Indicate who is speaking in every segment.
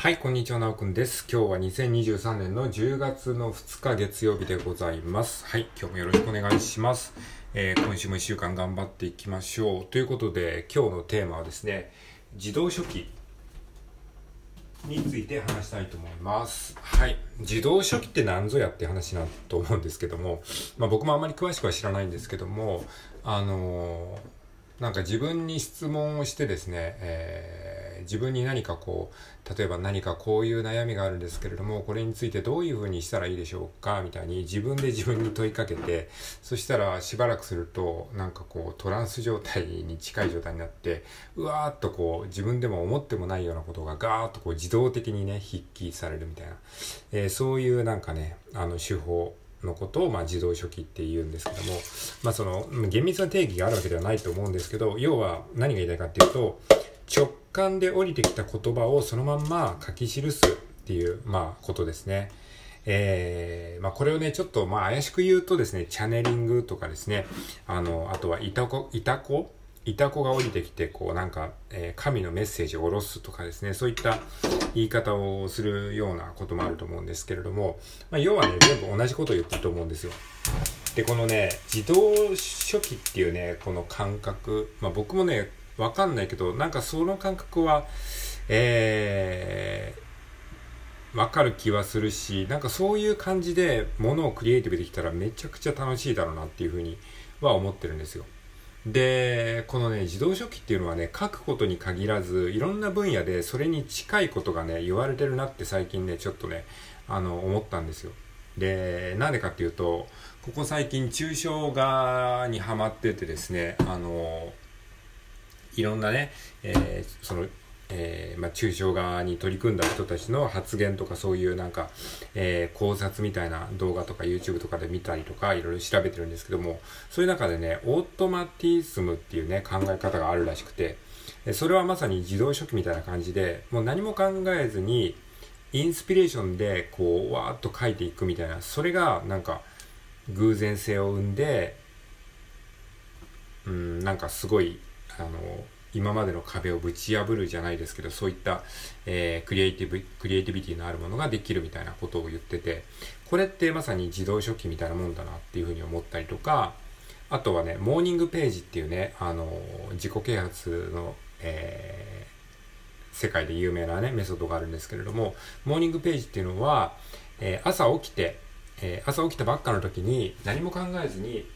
Speaker 1: はい、こんにちは、なおくんです。今日は2023年の10月の2日月曜日でございます。はい、今日もよろしくお願いします。えー、今週も1週間頑張っていきましょう。ということで、今日のテーマはですね、自動書記について話したいと思います。はい。自動書記って何ぞやって話なと思うんですけども、まあ僕もあんまり詳しくは知らないんですけども、あのー、なんか自分に質問をしてですね、えー自分に何かこう、例えば何かこういう悩みがあるんですけれども、これについてどういうふうにしたらいいでしょうかみたいに自分で自分に問いかけて、そしたらしばらくすると、なんかこうトランス状態に近い状態になって、うわーっとこう自分でも思ってもないようなことがガーッとこう自動的にね、筆記されるみたいな、えー、そういうなんかね、あの手法、のことを、まあ、自動書記って言うんですけども、まあ、その厳密な定義があるわけではないと思うんですけど要は何が言いたいかっていうと直感で降りてきた言葉をそのまんま書き記すっていう、まあ、ことですね。えー、まあ、これをね、ちょっと、まあ、怪しく言うとですね、チャネリングとかですね、あの、あとは、いたこ、いたこいたこが降りてきて、こう、なんか、えー、神のメッセージを下ろすとかですね、そういった言い方をするようなこともあると思うんですけれども、まあ、要はね、全部同じことを言ってると思うんですよ。で、このね、自動書記っていうね、この感覚、まあ、僕もね、わかんないけど、なんかその感覚は、えー、わかる気はするし、なんかそういう感じで物をクリエイティブできたらめちゃくちゃ楽しいだろうなっていうふうには思ってるんですよ。で、このね、自動書記っていうのはね、書くことに限らず、いろんな分野でそれに近いことがね、言われてるなって最近ね、ちょっとね、あの、思ったんですよ。で、なんでかっていうと、ここ最近抽象画にハマっててですね、あの、いろんなね、えー、その、えー、まあ、抽象画に取り組んだ人たちの発言とかそういうなんか、えー、考察みたいな動画とか YouTube とかで見たりとかいろいろ調べてるんですけども、そういう中でね、オートマティスムっていうね、考え方があるらしくて、それはまさに自動書記みたいな感じで、もう何も考えずに、インスピレーションでこう、わーっと書いていくみたいな、それがなんか偶然性を生んで、うん、なんかすごいあの今までの壁をぶち破るじゃないですけどそういった、えー、クリエイティブクリエイティビティのあるものができるみたいなことを言っててこれってまさに自動書記みたいなもんだなっていうふうに思ったりとかあとはねモーニングページっていうねあの自己啓発の、えー、世界で有名なねメソッドがあるんですけれどもモーニングページっていうのは、えー、朝起きて、え朝起きたばっかの時に何も考えずに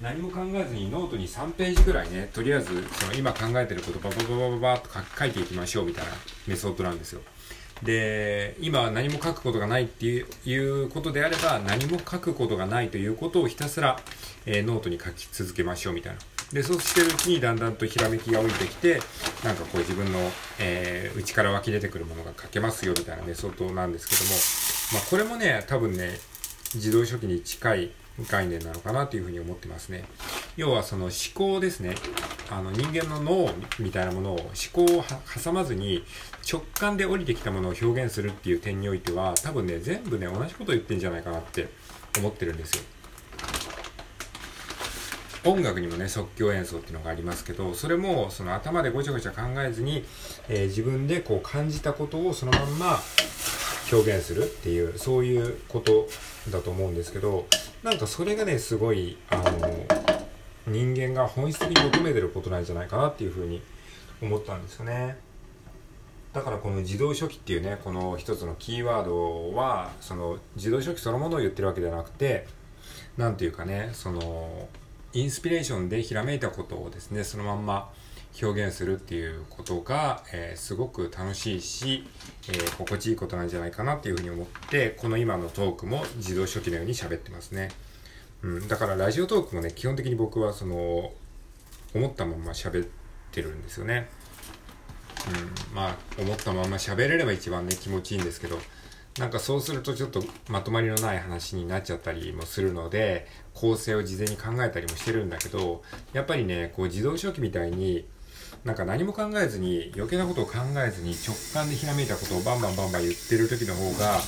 Speaker 1: 何も考えずにノートに3ページぐらいね、とりあえずその今考えてることババババババッと書いていきましょうみたいなメソッドなんですよ。で、今何も書くことがないっていうことであれば、何も書くことがないということをひたすら、えー、ノートに書き続けましょうみたいな。で、そうしてるうちにだんだんとひらめきが降りてきて、なんかこう自分の、えー、内から湧き出てくるものが書けますよみたいなメソッドなんですけども、まあこれもね、多分ね、自動書記に近い概念なのかなというふうに思ってますね。要はその思考ですね。あの人間の脳みたいなものを思考を挟まずに直感で降りてきたものを表現するっていう点においては多分ね全部ね同じこと言ってんじゃないかなって思ってるんですよ。音楽にもね即興演奏っていうのがありますけどそれもその頭でごちゃごちゃ考えずに、えー、自分でこう感じたことをそのまんま表現するっていうそういうことだと思うんですけどなんかそれがねすごいあの人間が本質に求めてることなんじゃないかなっていうふうに思ったんですよね。だからこの自動書記っていうねこの一つのキーワードはその自動書記そのものを言ってるわけではなくて何ていうかねそのインスピレーションでひらめいたことをですねそのまんま表現するっていうことが、えー、すごく楽しいし、えー、心地いいことなんじゃないかなっていうふうに思って、この今のトークも自動書記のように喋ってますね。うん、だからラジオトークもね、基本的に僕はその、思ったまま喋ってるんですよね。うん、まあ、思ったまま喋れれば一番ね、気持ちいいんですけど、なんかそうするとちょっとまとまりのない話になっちゃったりもするので、構成を事前に考えたりもしてるんだけど、やっぱりね、こう自動書記みたいに、なんか何も考えずに余計なことを考えずに直感でひらめいたことをバンバンバンバン言ってる時の方が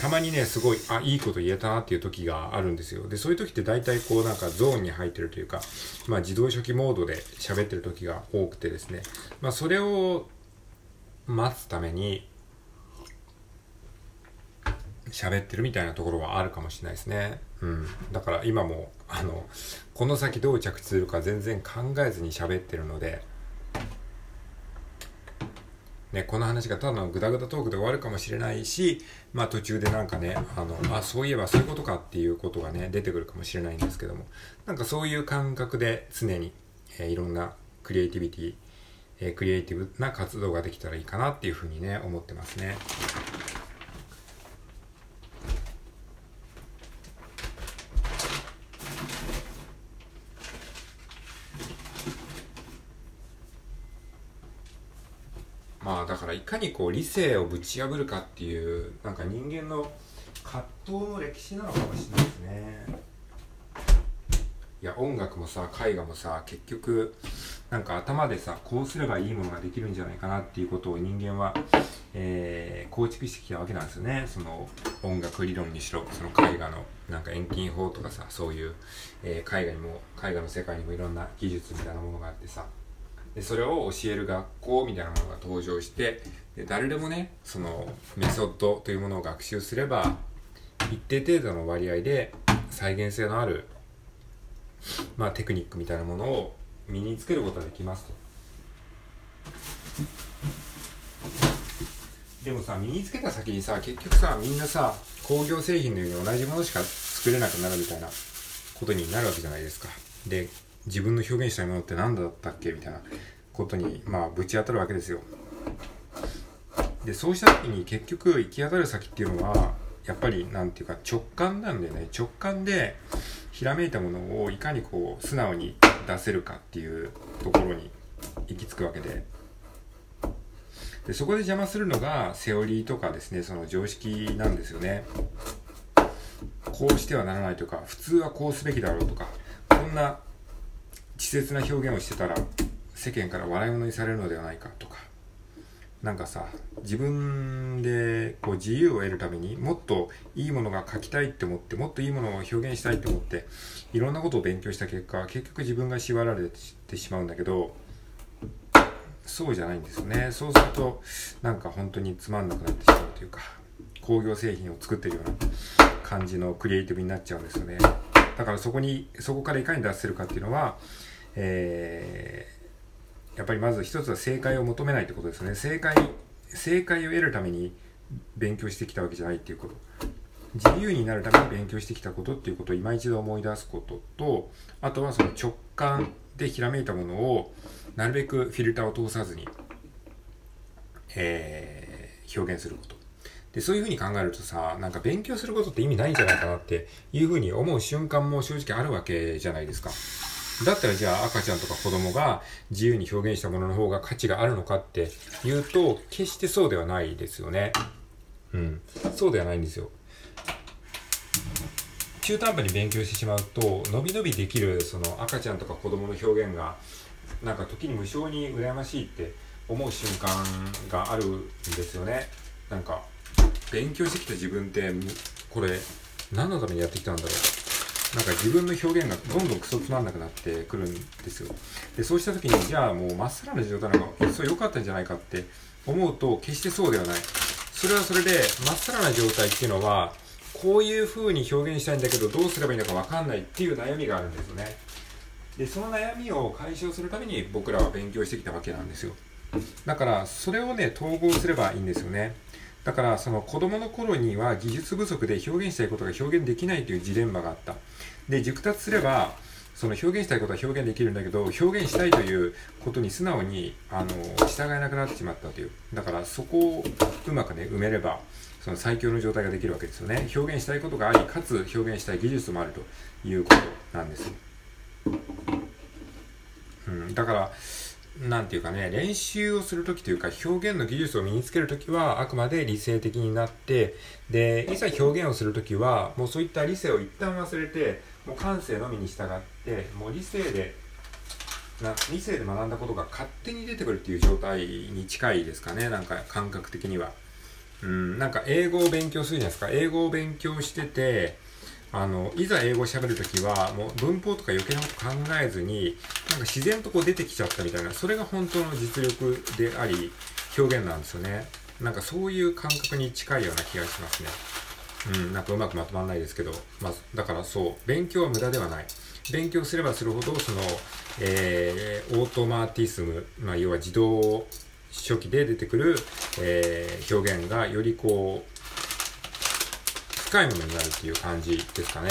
Speaker 1: たまにね、すごい、あ、いいこと言えたなっていう時があるんですよ。で、そういう時って大体こうなんかゾーンに入ってるというか、まあ自動初期モードで喋ってる時が多くてですね、まあそれを待つために、喋ってるみたいなところはあるかもしれないですね。うん。だから今も、あの、この先どう着地するか全然考えずに喋ってるので、ね、この話がただのグダグダトークで終わるかもしれないし、まあ途中でなんかね、あの、あ、そういえばそういうことかっていうことがね、出てくるかもしれないんですけども、なんかそういう感覚で常に、えー、いろんなクリエイティビティ、えー、クリエイティブな活動ができたらいいかなっていうふうにね、思ってますね。まあだからいかにこう理性をぶち破るかっていうなんか人間の葛藤の歴史なのかもしれないですね。いや音楽もさ絵画もさ結局なんか頭でさこうすればいいものができるんじゃないかなっていうことを人間は、えー、構築してきたわけなんですよね。その音楽理論にしろその絵画のなんか遠近法とかさそういう、えー、絵画にも絵画の世界にもいろんな技術みたいなものがあってさでそれを教える学校みたいなものが登場してで誰でもねそのメソッドというものを学習すれば一定程度の割合で再現性のある、まあ、テクニックみたいなものを身につけることができますと。でもさ身につけた先にさ結局さみんなさ工業製品のように同じものしか作れなくなるみたいなことになるわけじゃないですか。で自分の表現したいものって何だったっけみたいなことに、まあ、ぶち当たるわけですよ。で、そうした時に結局行き当たる先っていうのは、やっぱりなんていうか直感なんでね、直感でひらめいたものをいかにこう素直に出せるかっていうところに行き着くわけで。で、そこで邪魔するのがセオリーとかですね、その常識なんですよね。こうしてはならないとか、普通はこうすべきだろうとか、こんな稚拙な表現をしてたら世間から笑い物にされるのではないかとか。なんかさ自分でこう自由を得るためにもっといいものが書きたいって思ってもっといいものを表現したいって思っていろんなことを勉強した結果結局自分が縛られてしまうんだけどそうじゃないんですよね。そうするとなんか本当につまんなくなってしまうというか工業製品を作ってるような感じのクリエイティブになっちゃうんですよね。だからそこにそこからいかに出せるかっていうのはえー、やっぱりまず一つは正解を求めないってことですね。正解正解を得るために勉強してきたわけじゃないっていうこと。自由になるために勉強してきたことっていうことを今一度思い出すこととあとはその直感でひらめいたものをなるべくフィルターを通さずに、えー、表現すること。でそういうふうに考えるとさなんか勉強することって意味ないんじゃないかなっていうふうに思う瞬間も正直あるわけじゃないですか。だったらじゃあ赤ちゃんとか子供が自由に表現したものの方が価値があるのかっていうと、決してそうではないですよね。うん。そうではないんですよ。中途半端に勉強してしまうと、伸び伸びできるその赤ちゃんとか子供の表現が、なんか時に無性に羨ましいって思う瞬間があるんですよね。なんか、勉強してきた自分って、これ、何のためにやってきたんだろう。なんか自分の表現がどんどんクソつまんなくなってくるんですよ。で、そうした時に、じゃあもうまっさらな状態の方がそう良かったんじゃないかって思うと、決してそうではない。それはそれで、まっさらな状態っていうのは、こういう風に表現したいんだけど、どうすればいいのかわかんないっていう悩みがあるんですよね。で、その悩みを解消するために僕らは勉強してきたわけなんですよ。だから、それをね、統合すればいいんですよね。だからその子供の頃には技術不足で表現したいことが表現できないというジレンマがあった。で、熟達すれば、その表現したいことは表現できるんだけど、表現したいということに素直に、あの、従えなくなってしまったという。だからそこをうまくね、埋めれば、その最強の状態ができるわけですよね。表現したいことがあり、かつ表現したい技術もあるということなんです。うん、だから、なんていうかね、練習をするときというか、表現の技術を身につけるときは、あくまで理性的になって、で、いざ表現をするときは、もうそういった理性を一旦忘れて、もう感性のみに従って、もう理性で、な理性で学んだことが勝手に出てくるっていう状態に近いですかね、なんか感覚的には。うん、なんか英語を勉強するじゃないですか。英語を勉強してて、あの、いざ英語を喋るときは、もう文法とか余計なこと考えずに、なんか自然とこう出てきちゃったみたいな、それが本当の実力であり、表現なんですよね。なんかそういう感覚に近いような気がしますね。うん、なんかうまくまとまらないですけど、まあ、だからそう、勉強は無駄ではない。勉強すればするほど、その、えー、オートマティスム、まあ、要は自動初期で出てくる、えー、表現がよりこう、深いものになるっていう感じですかね。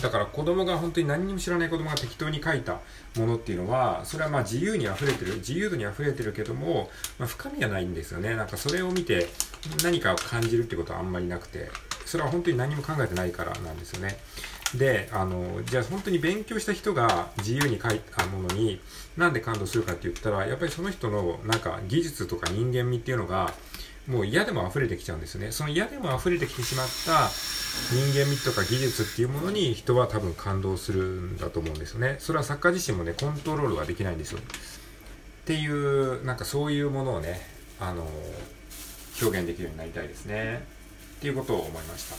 Speaker 1: だから子供が本当に何にも知らない子供が適当に書いたものっていうのは、それはまあ自由に溢れてる、自由度に溢れてるけども、まあ、深みはないんですよね。なんかそれを見て何かを感じるってことはあんまりなくて、それは本当に何も考えてないからなんですよね。で、あの、じゃあ本当に勉強した人が自由に書いたものになんで感動するかって言ったら、やっぱりその人のなんか技術とか人間味っていうのが、もう嫌でも溢れてきちゃうんですよね。その嫌でも溢れてきてしまった人間味とか技術っていうものに人は多分感動するんだと思うんですよね。それは作家自身もね、コントロールができないんですよ。っていう、なんかそういうものをね、あの、表現できるようになりたいですね。っていうことを思いました。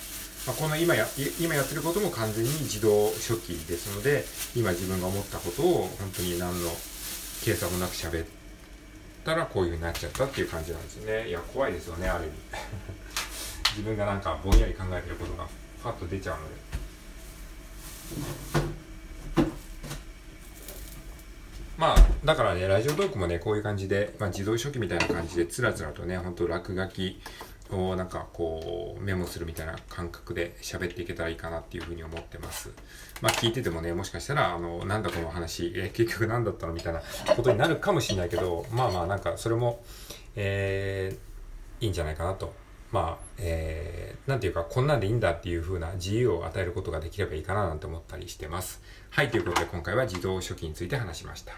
Speaker 1: まあ、この今や、今やってることも完全に自動初期ですので、今自分が思ったことを本当に何の計算もなく喋ったらこういうふうになっちゃったっていう感じなんですよね。いや、怖いですよね、ある意味。自分がなんかぼんやり考えてることがパッと出ちゃうので。まあ、だからね、ラジオトークもね、こういう感じで、まあ、自動書記みたいな感じで、つらつらとね、ほんと落書きをなんかこうメモするみたいな感覚で喋っていけたらいいかなっていうふうに思ってます。まあ聞いててもね、もしかしたら、あの、なんだこの話、えー、結局何だったのみたいなことになるかもしれないけど、まあまあなんかそれも、えー、いいんじゃないかなと。まあ、えー、なんていうか、こんなんでいいんだっていう風な自由を与えることができればいいかななんて思ったりしてます。はい、ということで今回は自動書記について話しました。